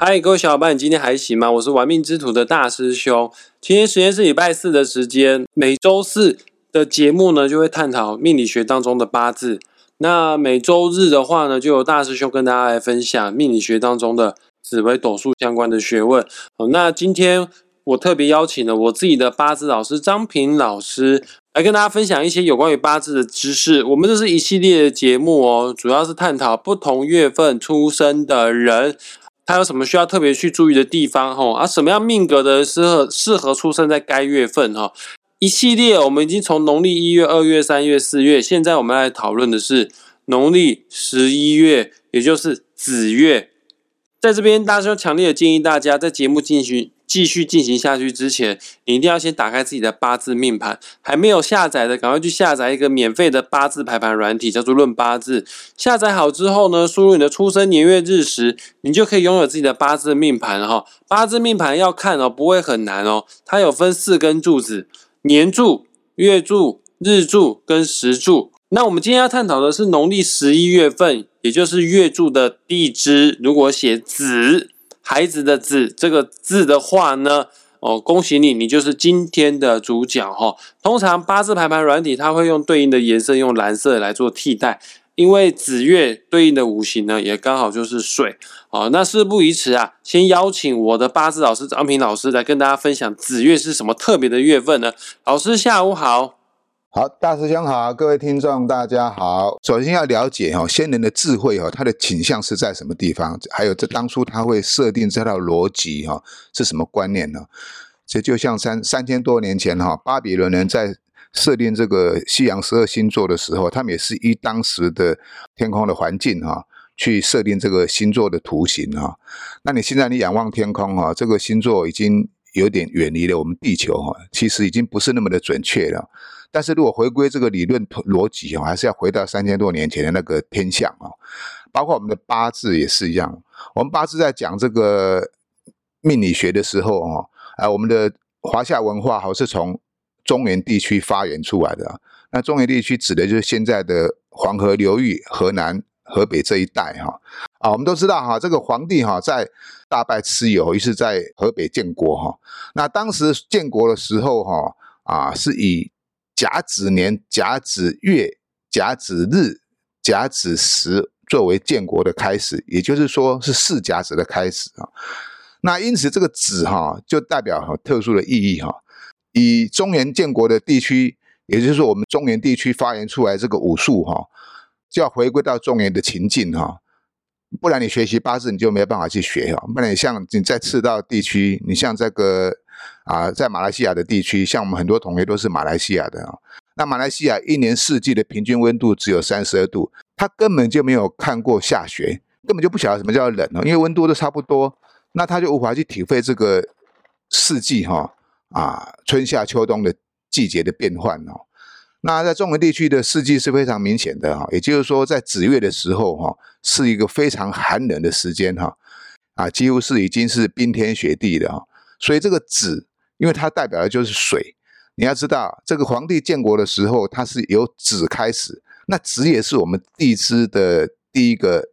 嗨，各位小伙伴，你今天还行吗？我是玩命之徒的大师兄。今天时间是礼拜四的时间，每周四的节目呢就会探讨命理学当中的八字。那每周日的话呢，就由大师兄跟大家来分享命理学当中的紫微斗数相关的学问。好，那今天我特别邀请了我自己的八字老师张平老师来跟大家分享一些有关于八字的知识。我们这是一系列的节目哦，主要是探讨不同月份出生的人。他有什么需要特别去注意的地方？哈啊，什么样命格的人适合适合出生在该月份？哈，一系列我们已经从农历一月、二月、三月、四月，现在我们来讨论的是农历十一月，也就是子月。在这边，大师兄强烈的建议大家在节目进行。继续进行下去之前，你一定要先打开自己的八字命盘。还没有下载的，赶快去下载一个免费的八字排盘软体，叫做《论八字》。下载好之后呢，输入你的出生年月日时，你就可以拥有自己的八字命盘哈。八字命盘要看哦，不会很难哦。它有分四根柱子：年柱、月柱、日柱跟时柱。那我们今天要探讨的是农历十一月份，也就是月柱的地支，如果写子。孩子的“子”这个字的话呢，哦，恭喜你，你就是今天的主角哈。通常八字排盘软体，它会用对应的颜色，用蓝色来做替代，因为子月对应的五行呢，也刚好就是水。哦，那事不宜迟啊，先邀请我的八字老师张平老师来跟大家分享子月是什么特别的月份呢？老师下午好。好，大师兄好，各位听众大家好。首先要了解哈，先人的智慧哈，他的倾向是在什么地方？还有这当初他会设定这套逻辑哈，是什么观念呢？这就像三三千多年前哈，巴比伦人在设定这个西洋十二星座的时候，他们也是依当时的天空的环境哈，去设定这个星座的图形哈。那你现在你仰望天空哈，这个星座已经有点远离了我们地球哈，其实已经不是那么的准确了。但是如果回归这个理论逻辑哦，还是要回到三千多年前的那个天象哦，包括我们的八字也是一样。我们八字在讲这个命理学的时候哦，啊，我们的华夏文化好是从中原地区发源出来的。那中原地区指的就是现在的黄河流域、河南、河北这一带哈。啊，我们都知道哈，这个皇帝哈在大败蚩尤，于是在河北建国哈。那当时建国的时候哈，啊，是以甲子年、甲子月、甲子日、甲子时作为建国的开始，也就是说是四甲子的开始啊。那因此这个子哈就代表哈特殊的意义哈。以中原建国的地区，也就是说我们中原地区发源出来这个武术哈，就要回归到中原的情境哈。不然你学习八字你就没有办法去学哈。不然你像你在赤道地区，你像这个。啊，在马来西亚的地区，像我们很多同学都是马来西亚的啊。那马来西亚一年四季的平均温度只有三十二度，他根本就没有看过下雪，根本就不晓得什么叫冷哦，因为温度都差不多，那他就无法去体会这个四季哈啊，春夏秋冬的季节的变换哦。那在中原地区的四季是非常明显的哈，也就是说在子月的时候哈，是一个非常寒冷的时间哈，啊，几乎是已经是冰天雪地的哈。所以这个子，因为它代表的就是水。你要知道，这个皇帝建国的时候，它是由子开始。那子也是我们地支的第一个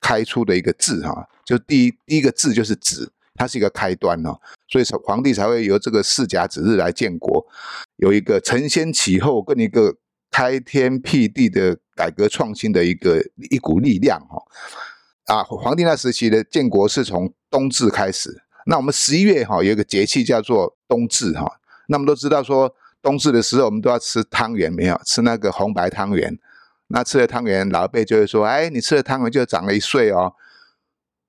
开出的一个字哈，就第一第一个字就是子，它是一个开端哦。所以皇帝才会由这个四甲子日来建国，有一个承先启后，跟一个开天辟地的改革创新的一个一股力量哈。啊，皇帝那时期的建国是从冬至开始。那我们十一月哈有一个节气叫做冬至哈，那我们都知道说冬至的时候我们都要吃汤圆，没有吃那个红白汤圆。那吃了汤圆，老一辈就会说：“哎，你吃了汤圆就长了一岁哦。”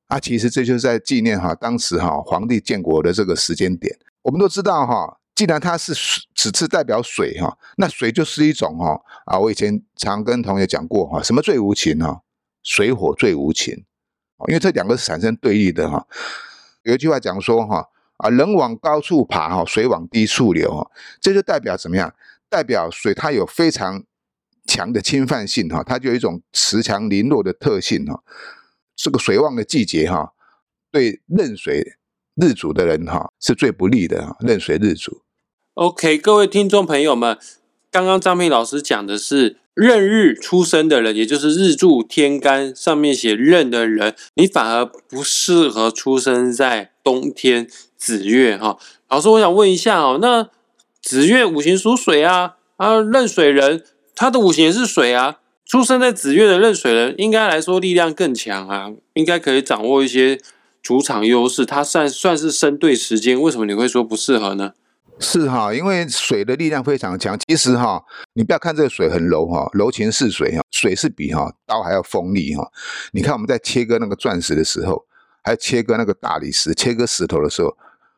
啊，其实这就是在纪念哈当时哈皇帝建国的这个时间点。我们都知道哈，既然它是此次代表水哈，那水就是一种哈啊，我以前常跟同学讲过哈，什么最无情哈？水火最无情，因为这两个是产生对立的哈。有一句话讲说哈啊，人往高处爬哈，水往低处流哈，这就代表怎么样？代表水它有非常强的侵犯性哈，它就有一种恃强凌弱的特性哈。这个水旺的季节哈，对壬水日主的人哈是最不利的哈。壬水日主。OK，各位听众朋友们，刚刚张平老师讲的是壬日出生的人，也就是日柱天干上面写壬的人，你反而不适合出生在冬天子月哈。老师，我想问一下哦，那子月五行属水啊，啊，壬水人他的五行也是水啊，出生在子月的壬水人，应该来说力量更强啊，应该可以掌握一些主场优势，他算算是生对时间，为什么你会说不适合呢？是哈，因为水的力量非常强。其实哈，你不要看这个水很柔哈，柔情似水哈，水是比哈刀还要锋利哈。你看我们在切割那个钻石的时候，还有切割那个大理石、切割石头的时候，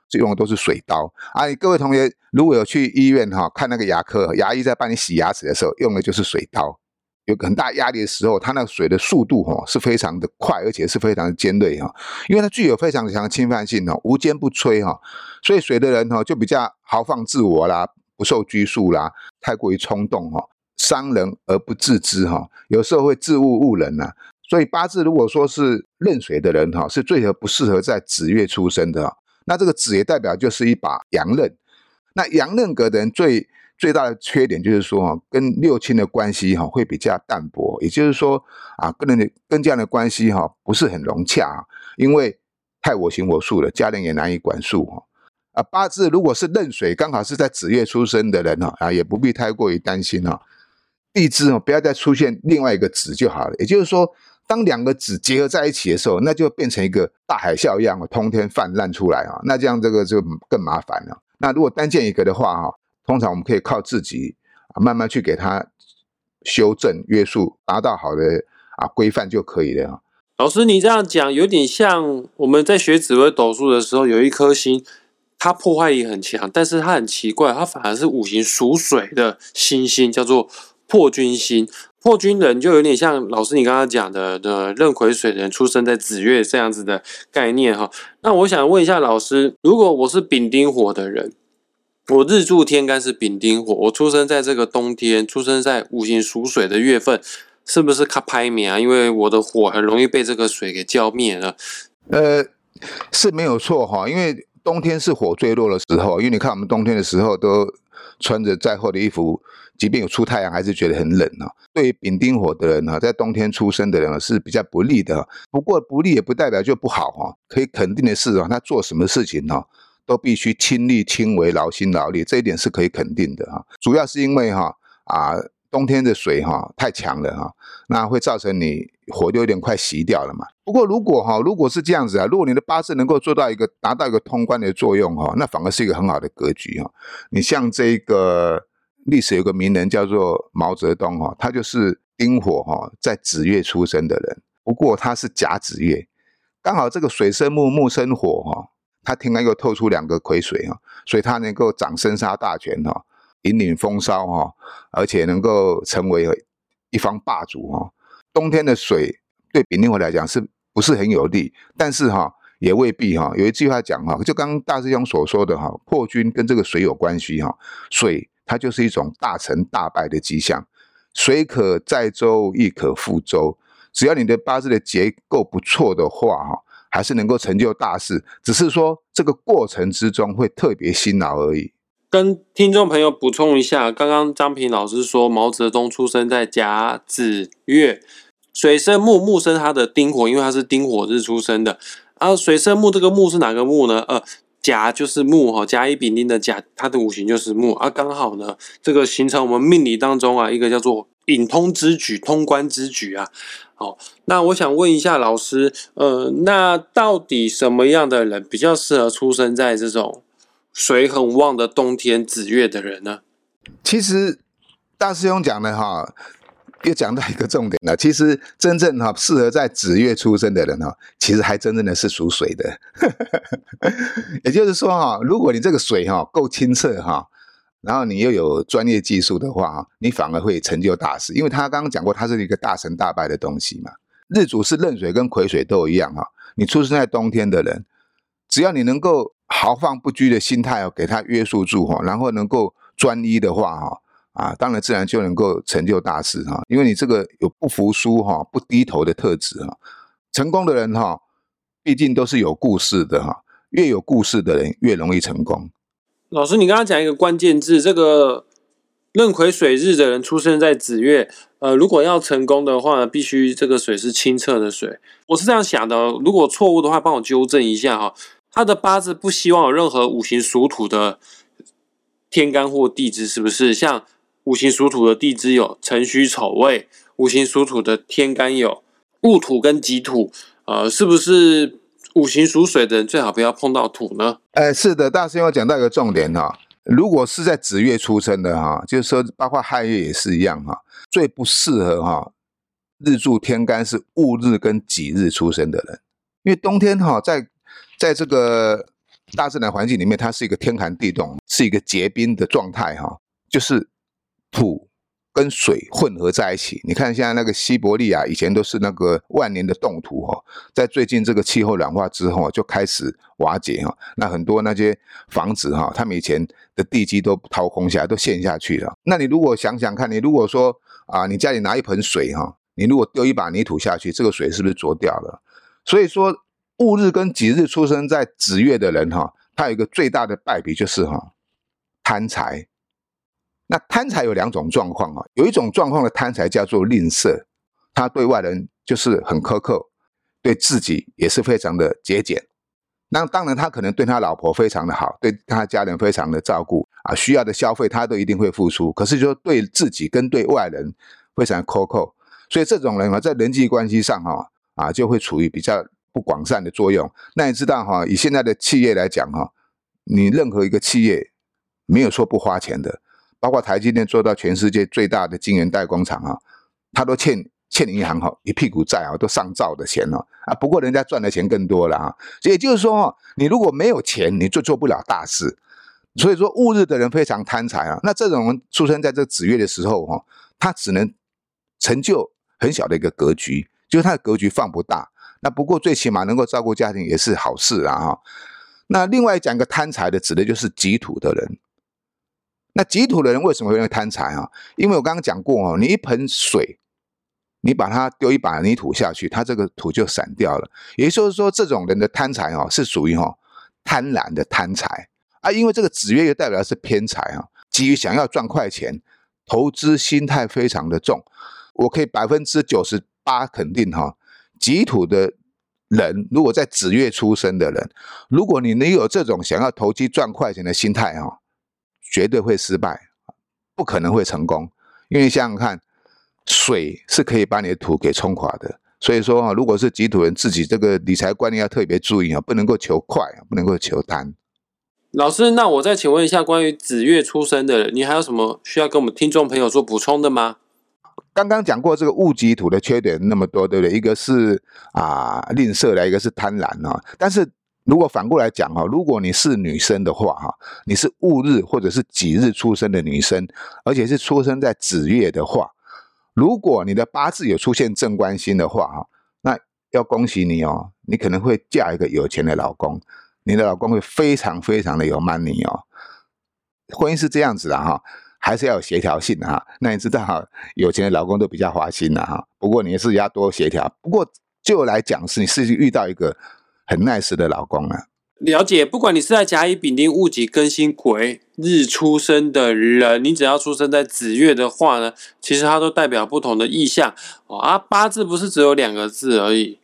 就用的都是水刀。啊，各位同学如果有去医院哈看那个牙科，牙医在帮你洗牙齿的时候，用的就是水刀。有很大压力的时候，它那个水的速度哈是非常的快，而且是非常的尖锐哈，因为它具有非常强的侵犯性哦，无坚不摧哈，所以水的人哈就比较豪放自我啦，不受拘束啦，太过于冲动哈，伤人而不自知哈，有时候会自误误人呐。所以八字如果说是壬水的人哈，是最合不适合在子月出生的，那这个子也代表就是一把阳刃，那阳刃格的人最。最大的缺点就是说，跟六亲的关系哈会比较淡薄，也就是说啊，跟人跟这样的关系哈不是很融洽，因为太我行我素了，家人也难以管束哈。啊，八字如果是壬水，刚好是在子月出生的人哈啊，也不必太过于担心哈。地支哦，不要再出现另外一个子就好了。也就是说，当两个子结合在一起的时候，那就变成一个大海啸一样通天泛滥出来啊，那这样这个就更麻烦了。那如果单见一个的话哈。通常我们可以靠自己啊，慢慢去给他修正约束，达到好的啊规范就可以了。老师，你这样讲有点像我们在学紫微斗数的时候，有一颗星，它破坏力很强，但是它很奇怪，它反而是五行属水的星星，叫做破军星。破军人就有点像老师你刚刚讲的的壬癸水人出生在子月这样子的概念哈。那我想问一下老师，如果我是丙丁火的人？我日柱天干是丙丁火，我出生在这个冬天，出生在五行属水的月份，是不是卡拍灭啊？因为我的火很容易被这个水给浇灭了。呃，是没有错哈，因为冬天是火最弱的时候，因为你看我们冬天的时候都穿着再厚的衣服，即便有出太阳，还是觉得很冷啊。对于丙丁火的人呢，在冬天出生的人是比较不利的。不过不利也不代表就不好哈，可以肯定的是啊，他做什么事情呢？都必须亲力亲为、劳心劳力，这一点是可以肯定的哈。主要是因为哈啊，冬天的水哈太强了哈，那会造成你火就有点快熄掉了嘛。不过如果哈，如果是这样子啊，如果你的八字能够做到一个达到一个通关的作用哈，那反而是一个很好的格局哈。你像这个历史有个名人叫做毛泽东哈，他就是丁火哈，在子月出生的人，不过他是甲子月，刚好这个水生木，木生火哈。他天干又透出两个癸水哈，所以他能够掌生杀大权哈，引领风骚哈，而且能够成为一方霸主哈。冬天的水对丙丁火来讲是不是很有利？但是哈也未必哈。有一句话讲哈，就刚刚大师兄所说的哈，破军跟这个水有关系哈。水它就是一种大成大败的迹象，水可载舟亦可覆舟，只要你的八字的结构不错的话哈。还是能够成就大事，只是说这个过程之中会特别辛劳而已。跟听众朋友补充一下，刚刚张平老师说毛泽东出生在甲子月，水生木，木生他的丁火，因为他是丁火日出生的。啊，水生木这个木是哪个木呢？呃，甲就是木哈，甲乙丙丁的甲，它的五行就是木啊，刚好呢，这个形成我们命理当中啊一个叫做引通之举，通关之举啊。好，那我想问一下老师，呃，那到底什么样的人比较适合出生在这种水很旺的冬天子月的人呢？其实大师兄讲的哈，又讲到一个重点了。其实真正哈适合在子月出生的人哈，其实还真正的是属水的。也就是说哈，如果你这个水哈够清澈哈。然后你又有专业技术的话，你反而会成就大事，因为他刚刚讲过，它是一个大成大败的东西嘛。日主是壬水跟癸水都一样哈。你出生在冬天的人，只要你能够豪放不拘的心态哦，给他约束住哈，然后能够专一的话哈，啊，当然自然就能够成就大事哈。因为你这个有不服输哈、不低头的特质哈。成功的人哈，毕竟都是有故事的哈，越有故事的人越容易成功。老师，你刚刚讲一个关键字，这个壬癸水日的人出生在子月，呃，如果要成功的话，必须这个水是清澈的水。我是这样想的，如果错误的话，帮我纠正一下哈。他的八字不希望有任何五行属土的天干或地支，是不是？像五行属土的地支有辰戌丑未，五行属土的天干有戊土跟己土，呃，是不是五行属水的人最好不要碰到土呢？哎，是的，大师兄讲到一个重点哈，如果是在子月出生的哈，就是说包括亥月也是一样哈，最不适合哈日柱天干是戊日跟己日出生的人，因为冬天哈在在这个大自然环境里面，它是一个天寒地冻，是一个结冰的状态哈，就是土跟水混合在一起。你看现在那个西伯利亚以前都是那个万年的冻土哈，在最近这个气候软化之后就开始瓦解哈。那很多那些房子哈，他们以前的地基都掏空下来，都陷下去了。那你如果想想看，你如果说啊，你家里拿一盆水哈，你如果丢一把泥土下去，这个水是不是浊掉了？所以说。戊日跟己日出生在子月的人哈，他有一个最大的败笔就是哈贪财。那贪财有两种状况啊，有一种状况的贪财叫做吝啬，他对外人就是很苛刻，对自己也是非常的节俭。那当然他可能对他老婆非常的好，对他家人非常的照顾啊，需要的消费他都一定会付出。可是就对自己跟对外人非常苛刻，所以这种人啊，在人际关系上哈啊就会处于比较。不广泛的作用，那你知道哈？以现在的企业来讲哈，你任何一个企业没有说不花钱的，包括台积电做到全世界最大的晶圆代工厂啊，他都欠欠银行哈一屁股债啊，都上兆的钱了啊。不过人家赚的钱更多了啊，所以就是说，你如果没有钱，你就做不了大事。所以说，戊日的人非常贪财啊。那这种人出生在这子月的时候哈，他只能成就很小的一个格局，就是他的格局放不大。那不过最起码能够照顾家庭也是好事啊。那另外讲个贪财的，指的就是己土的人。那己土的人为什么会贪财啊？因为我刚刚讲过哦，你一盆水，你把它丢一把泥土下去，它这个土就散掉了。也就是说，这种人的贪财哦，是属于哈贪婪的贪财啊。因为这个子月又代表的是偏财啊，急于想要赚快钱，投资心态非常的重。我可以百分之九十八肯定哈。己土的人，如果在子月出生的人，如果你能有这种想要投机赚快钱的心态哈，绝对会失败，不可能会成功。因为想想看，水是可以把你的土给冲垮的。所以说啊，如果是己土人，自己这个理财观念要特别注意啊，不能够求快，不能够求贪。老师，那我再请问一下，关于子月出生的人，你还有什么需要跟我们听众朋友做补充的吗？刚刚讲过这个戊己土的缺点那么多，对不对？一个是啊吝啬的，一个是贪婪啊。但是如果反过来讲哈，如果你是女生的话哈，你是戊日或者是己日出生的女生，而且是出生在子月的话，如果你的八字有出现正官星的话哈，那要恭喜你哦，你可能会嫁一个有钱的老公，你的老公会非常非常的有 money 哦。婚姻是这样子的哈。还是要有协调性的哈，那你知道哈，有钱的老公都比较花心的哈。不过你也是要多协调。不过就来讲是，你是遇到一个很 nice 的老公啊。了解，不管你是在甲乙丙丁戊己庚辛癸日出生的人，你只要出生在子月的话呢，其实它都代表不同的意象哦。啊，八字不是只有两个字而已，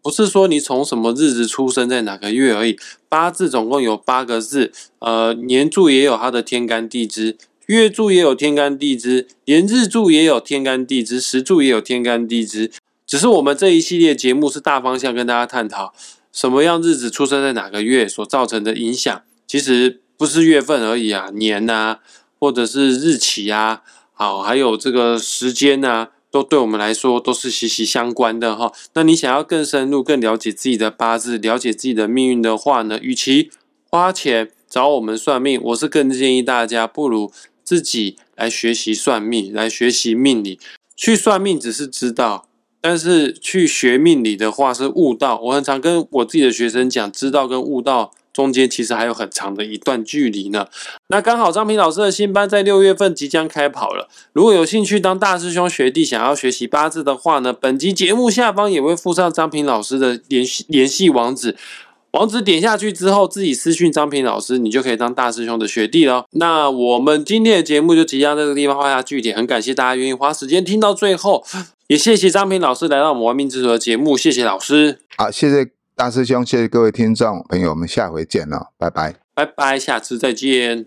不是说你从什么日子出生在哪个月而已。八字总共有八个字，呃，年柱也有它的天干地支。月柱也有天干地支，连日柱也有天干地支，时柱也有天干地支。只是我们这一系列节目是大方向跟大家探讨什么样日子出生在哪个月所造成的影响。其实不是月份而已啊，年呐，或者是日期啊，好，还有这个时间呐，都对我们来说都是息息相关的哈。那你想要更深入、更了解自己的八字、了解自己的命运的话呢，与其花钱找我们算命，我是更建议大家不如。自己来学习算命，来学习命理。去算命只是知道，但是去学命理的话是悟道。我很常跟我自己的学生讲，知道跟悟道中间其实还有很长的一段距离呢。那刚好张平老师的新班在六月份即将开跑了。如果有兴趣当大师兄学弟，想要学习八字的话呢，本集节目下方也会附上张平老师的联系联系网址。网址点下去之后，自己私讯张平老师，你就可以当大师兄的学弟了。那我们今天的节目就即将这个地方画下句点，很感谢大家愿意花时间听到最后，也谢谢张平老师来到我们玩命之徒的节目，谢谢老师，好，谢谢大师兄，谢谢各位听众朋友，我们下回见了，拜拜。拜拜，下次再见。